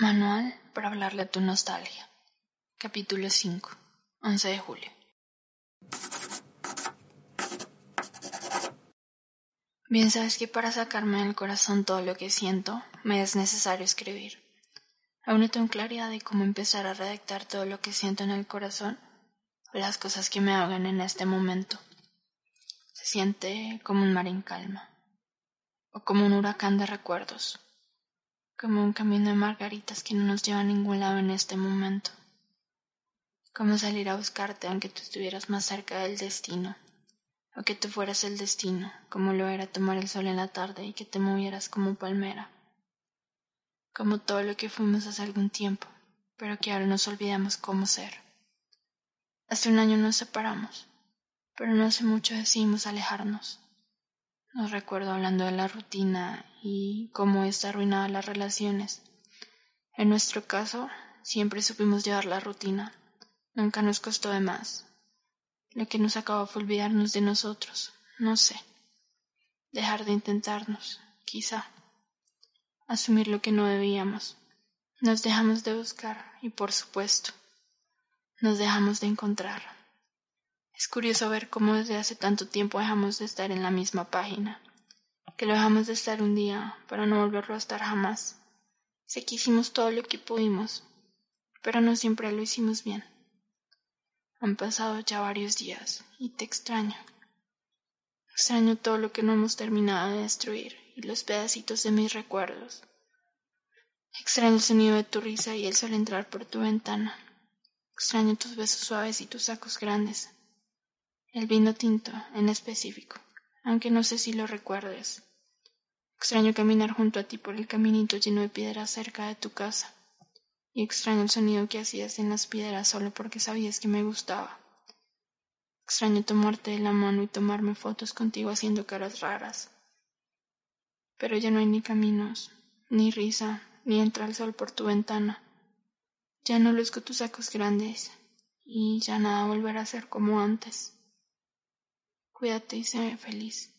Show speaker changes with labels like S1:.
S1: Manual para hablarle a tu nostalgia. Capítulo 5. 11 de julio. Bien sabes que para sacarme del corazón todo lo que siento, me es necesario escribir. Aún no tengo claridad de cómo empezar a redactar todo lo que siento en el corazón las cosas que me hagan en este momento. Se siente como un mar en calma o como un huracán de recuerdos como un camino de margaritas que no nos lleva a ningún lado en este momento. Como salir a buscarte aunque tú estuvieras más cerca del destino, o que tú fueras el destino, como lo era tomar el sol en la tarde y que te movieras como palmera. Como todo lo que fuimos hace algún tiempo, pero que ahora nos olvidamos cómo ser. Hace un año nos separamos, pero no hace mucho decidimos alejarnos. Nos recuerdo hablando de la rutina y cómo esta arruinaba las relaciones. En nuestro caso, siempre supimos llevar la rutina. Nunca nos costó de más. Lo que nos acabó fue olvidarnos de nosotros. No sé. Dejar de intentarnos, quizá. Asumir lo que no debíamos. Nos dejamos de buscar y, por supuesto, nos dejamos de encontrar. Es curioso ver cómo desde hace tanto tiempo dejamos de estar en la misma página que lo dejamos de estar un día para no volverlo a estar jamás. Sé que hicimos todo lo que pudimos, pero no siempre lo hicimos bien. Han pasado ya varios días y te extraño. Extraño todo lo que no hemos terminado de destruir y los pedacitos de mis recuerdos. Extraño el sonido de tu risa y el sol entrar por tu ventana. Extraño tus besos suaves y tus sacos grandes. El vino tinto, en específico, aunque no sé si lo recuerdes. Extraño caminar junto a ti por el caminito lleno de piedras cerca de tu casa. Y extraño el sonido que hacías en las piedras solo porque sabías que me gustaba. Extraño tomarte de la mano y tomarme fotos contigo haciendo caras raras. Pero ya no hay ni caminos, ni risa, ni entra el sol por tu ventana. Ya no luzco tus sacos grandes y ya nada volverá a ser como antes. Cuídate y sé feliz.